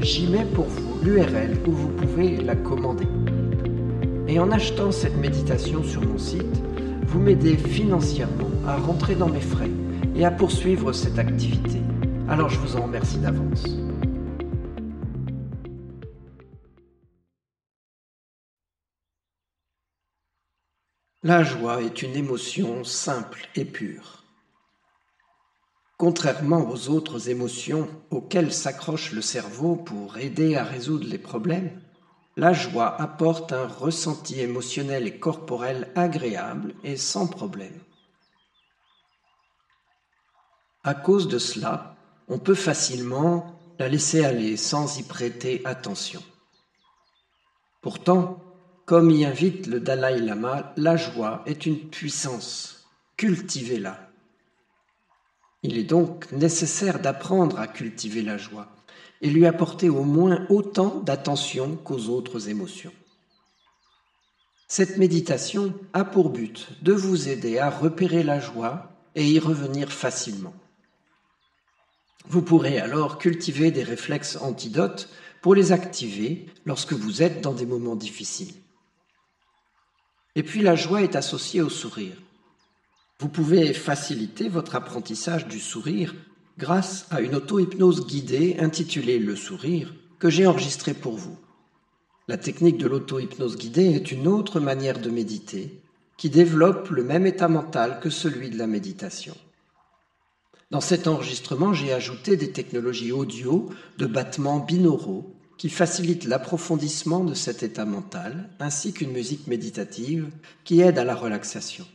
j'y mets pour vous l'URL où vous pouvez la commander. Et en achetant cette méditation sur mon site, vous m'aidez financièrement à rentrer dans mes frais et à poursuivre cette activité. Alors je vous en remercie d'avance. La joie est une émotion simple et pure. Contrairement aux autres émotions auxquelles s'accroche le cerveau pour aider à résoudre les problèmes, la joie apporte un ressenti émotionnel et corporel agréable et sans problème. À cause de cela, on peut facilement la laisser aller sans y prêter attention. Pourtant, comme y invite le Dalai Lama, la joie est une puissance. Cultivez-la. Il est donc nécessaire d'apprendre à cultiver la joie et lui apporter au moins autant d'attention qu'aux autres émotions. Cette méditation a pour but de vous aider à repérer la joie et y revenir facilement. Vous pourrez alors cultiver des réflexes antidotes pour les activer lorsque vous êtes dans des moments difficiles. Et puis la joie est associée au sourire. Vous pouvez faciliter votre apprentissage du sourire grâce à une auto-hypnose guidée intitulée Le sourire que j'ai enregistrée pour vous. La technique de l'auto-hypnose guidée est une autre manière de méditer qui développe le même état mental que celui de la méditation. Dans cet enregistrement, j'ai ajouté des technologies audio de battements binauraux qui facilitent l'approfondissement de cet état mental, ainsi qu'une musique méditative qui aide à la relaxation.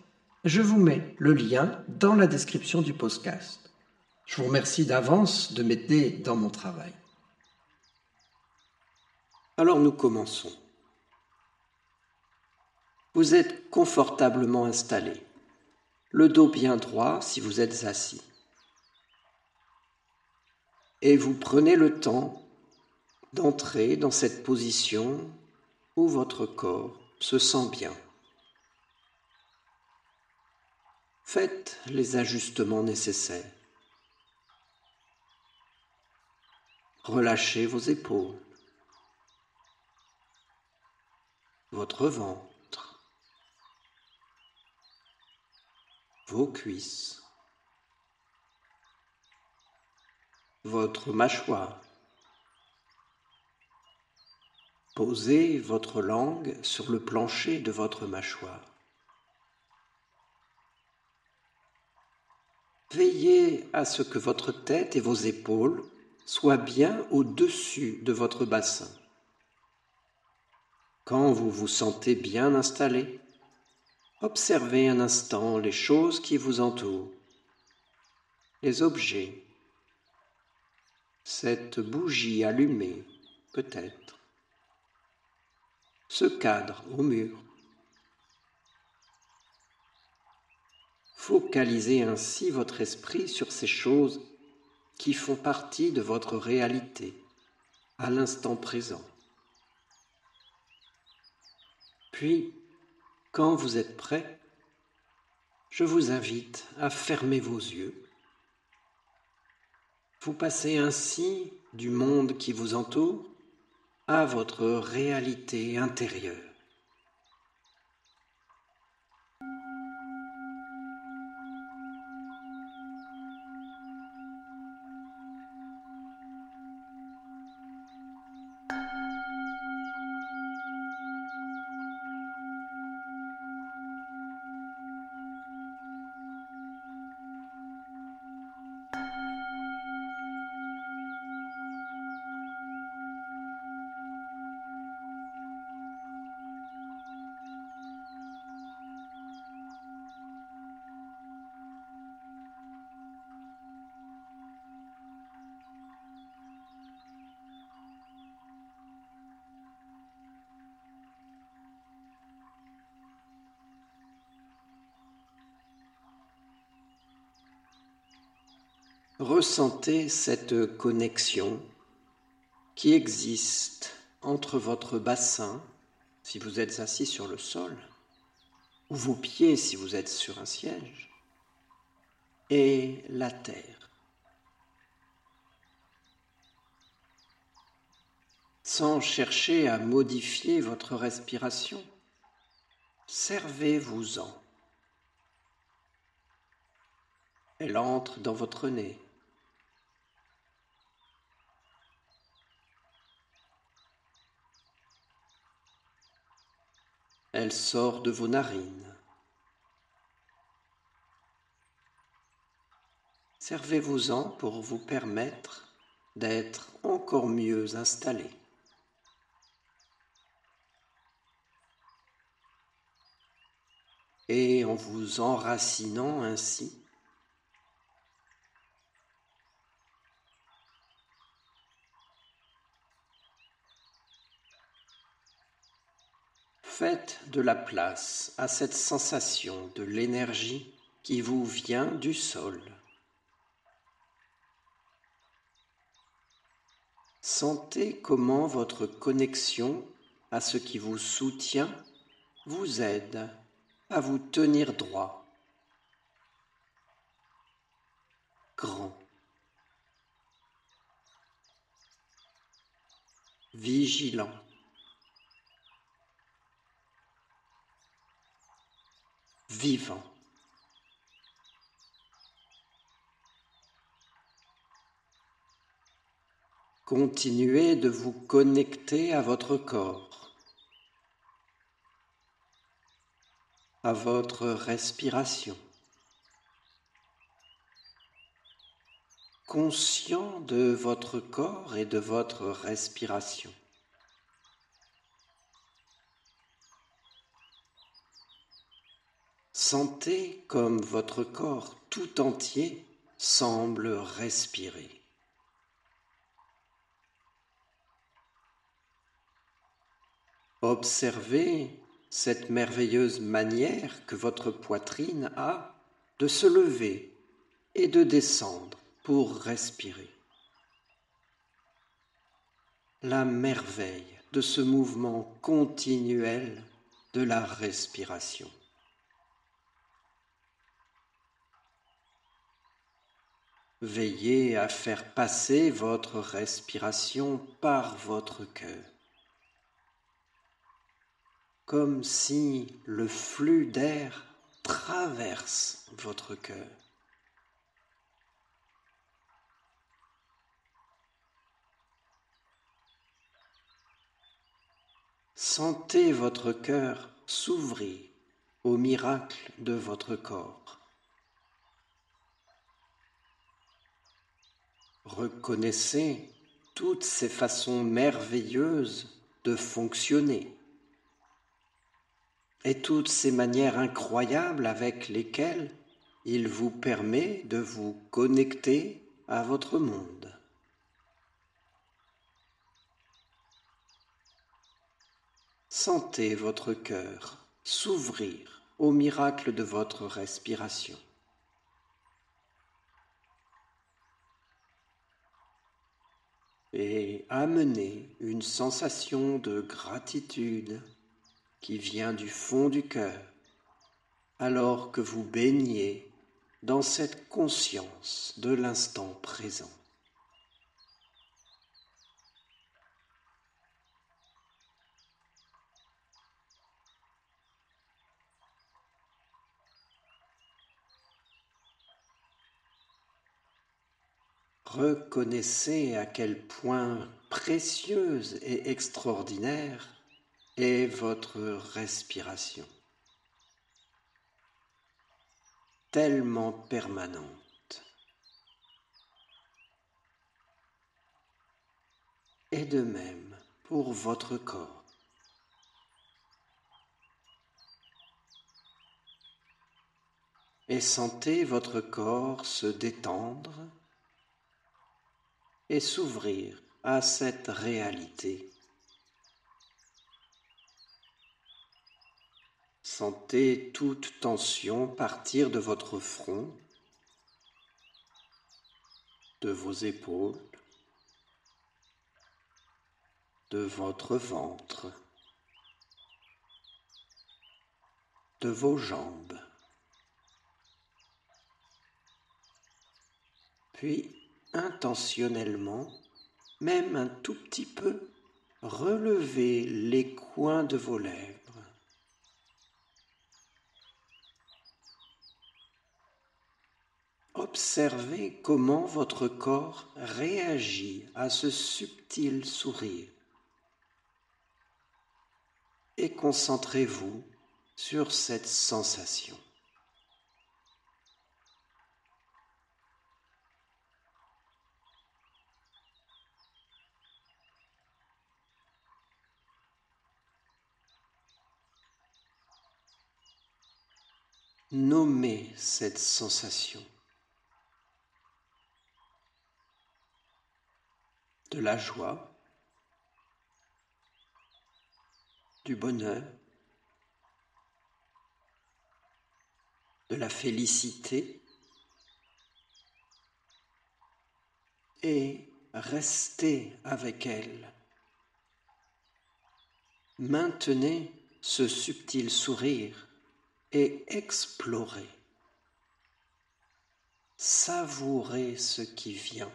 Je vous mets le lien dans la description du podcast. Je vous remercie d'avance de m'aider dans mon travail. Alors nous commençons. Vous êtes confortablement installé, le dos bien droit si vous êtes assis. Et vous prenez le temps d'entrer dans cette position où votre corps se sent bien. Faites les ajustements nécessaires. Relâchez vos épaules, votre ventre, vos cuisses, votre mâchoire. Posez votre langue sur le plancher de votre mâchoire. Veillez à ce que votre tête et vos épaules soient bien au-dessus de votre bassin. Quand vous vous sentez bien installé, observez un instant les choses qui vous entourent, les objets, cette bougie allumée peut-être, ce cadre au mur. Focalisez ainsi votre esprit sur ces choses qui font partie de votre réalité à l'instant présent. Puis, quand vous êtes prêt, je vous invite à fermer vos yeux. Vous passez ainsi du monde qui vous entoure à votre réalité intérieure. Ressentez cette connexion qui existe entre votre bassin, si vous êtes assis sur le sol, ou vos pieds si vous êtes sur un siège, et la terre. Sans chercher à modifier votre respiration, servez-vous-en. Elle entre dans votre nez. Elle sort de vos narines. Servez-vous-en pour vous permettre d'être encore mieux installé. Et en vous enracinant ainsi, Faites de la place à cette sensation de l'énergie qui vous vient du sol. Sentez comment votre connexion à ce qui vous soutient vous aide à vous tenir droit, grand, vigilant. Vivant. Continuez de vous connecter à votre corps, à votre respiration, conscient de votre corps et de votre respiration. Sentez comme votre corps tout entier semble respirer. Observez cette merveilleuse manière que votre poitrine a de se lever et de descendre pour respirer. La merveille de ce mouvement continuel de la respiration. Veillez à faire passer votre respiration par votre cœur, comme si le flux d'air traverse votre cœur. Sentez votre cœur s'ouvrir au miracle de votre corps. Reconnaissez toutes ces façons merveilleuses de fonctionner et toutes ces manières incroyables avec lesquelles il vous permet de vous connecter à votre monde. Sentez votre cœur s'ouvrir au miracle de votre respiration. Et amener une sensation de gratitude qui vient du fond du cœur, alors que vous baignez dans cette conscience de l'instant présent. Reconnaissez à quel point précieuse et extraordinaire est votre respiration, tellement permanente. Et de même pour votre corps. Et sentez votre corps se détendre et s'ouvrir à cette réalité. Sentez toute tension partir de votre front, de vos épaules, de votre ventre, de vos jambes. Puis intentionnellement, même un tout petit peu, relevez les coins de vos lèvres. Observez comment votre corps réagit à ce subtil sourire et concentrez-vous sur cette sensation. Nommez cette sensation de la joie, du bonheur, de la félicité et restez avec elle. Maintenez ce subtil sourire et explorer, savourer ce qui vient.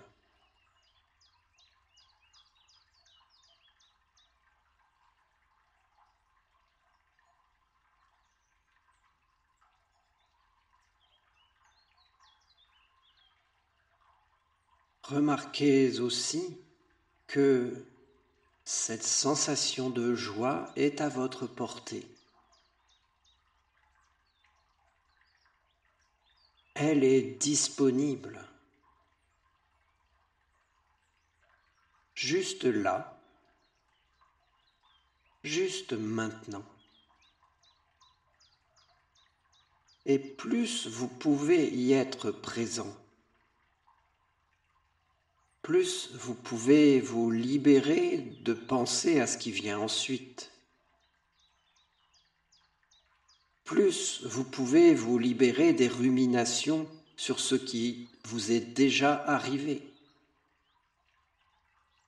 Remarquez aussi que cette sensation de joie est à votre portée. Elle est disponible. Juste là, juste maintenant. Et plus vous pouvez y être présent, plus vous pouvez vous libérer de penser à ce qui vient ensuite. Plus vous pouvez vous libérer des ruminations sur ce qui vous est déjà arrivé.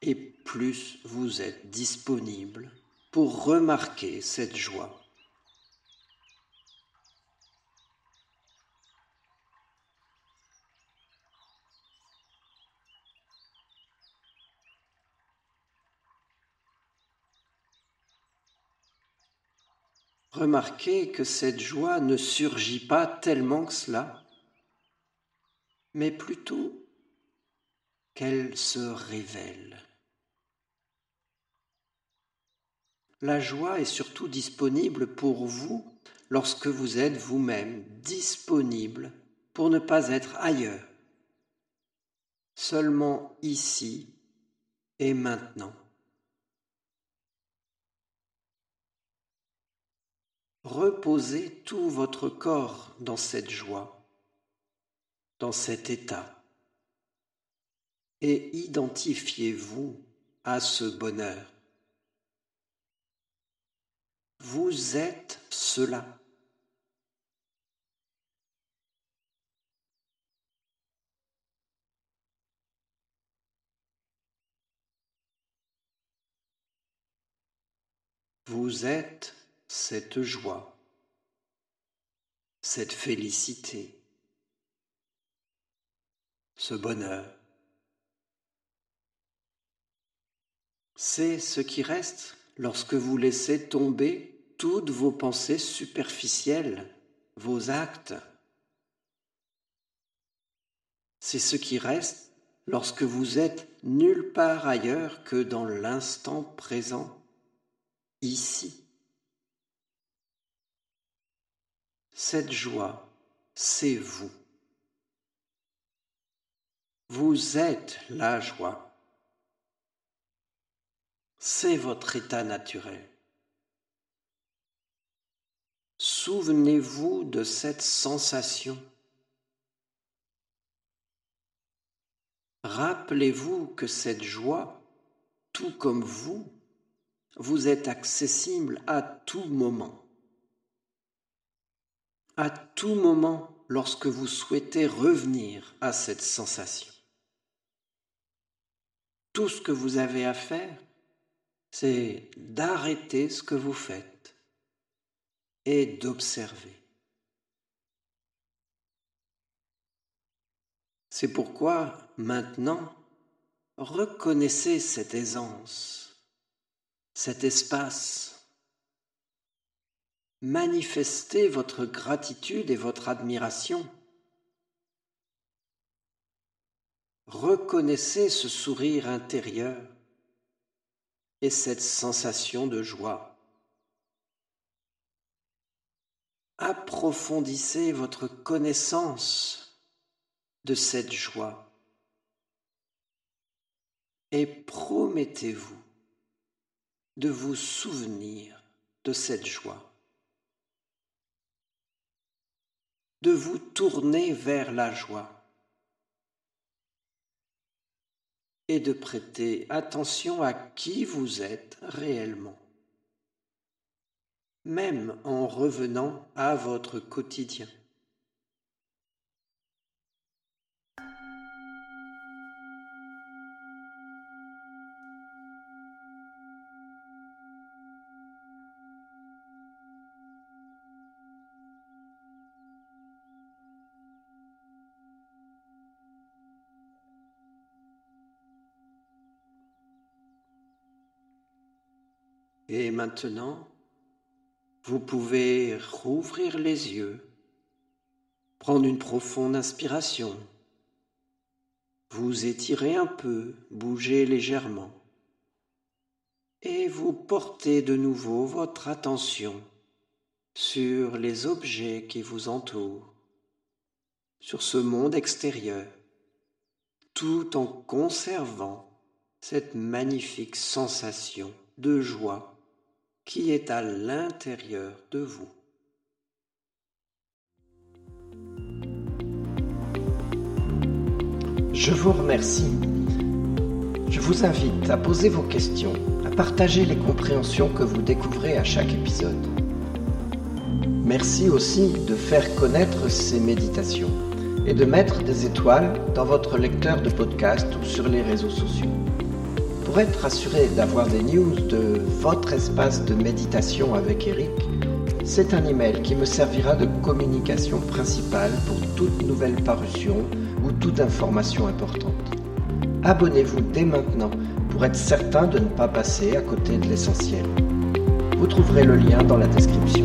Et plus vous êtes disponible pour remarquer cette joie. Remarquez que cette joie ne surgit pas tellement que cela, mais plutôt qu'elle se révèle. La joie est surtout disponible pour vous lorsque vous êtes vous-même disponible pour ne pas être ailleurs, seulement ici et maintenant. Reposez tout votre corps dans cette joie, dans cet état, et identifiez-vous à ce bonheur. Vous êtes cela. Vous êtes cette joie, cette félicité, ce bonheur. C'est ce qui reste lorsque vous laissez tomber toutes vos pensées superficielles, vos actes. C'est ce qui reste lorsque vous êtes nulle part ailleurs que dans l'instant présent, ici. Cette joie, c'est vous. Vous êtes la joie. C'est votre état naturel. Souvenez-vous de cette sensation. Rappelez-vous que cette joie, tout comme vous, vous êtes accessible à tout moment. À tout moment lorsque vous souhaitez revenir à cette sensation. Tout ce que vous avez à faire, c'est d'arrêter ce que vous faites et d'observer. C'est pourquoi maintenant, reconnaissez cette aisance, cet espace. Manifestez votre gratitude et votre admiration. Reconnaissez ce sourire intérieur et cette sensation de joie. Approfondissez votre connaissance de cette joie et promettez-vous de vous souvenir de cette joie, de vous tourner vers la joie et de prêter attention à qui vous êtes réellement, même en revenant à votre quotidien. Et maintenant, vous pouvez rouvrir les yeux, prendre une profonde inspiration, vous étirer un peu, bouger légèrement, et vous porter de nouveau votre attention sur les objets qui vous entourent, sur ce monde extérieur, tout en conservant cette magnifique sensation de joie qui est à l'intérieur de vous. Je vous remercie. Je vous invite à poser vos questions, à partager les compréhensions que vous découvrez à chaque épisode. Merci aussi de faire connaître ces méditations et de mettre des étoiles dans votre lecteur de podcast ou sur les réseaux sociaux. Pour être assuré d'avoir des news de votre espace de méditation avec Eric, c'est un email qui me servira de communication principale pour toute nouvelle parution ou toute information importante. Abonnez-vous dès maintenant pour être certain de ne pas passer à côté de l'essentiel. Vous trouverez le lien dans la description.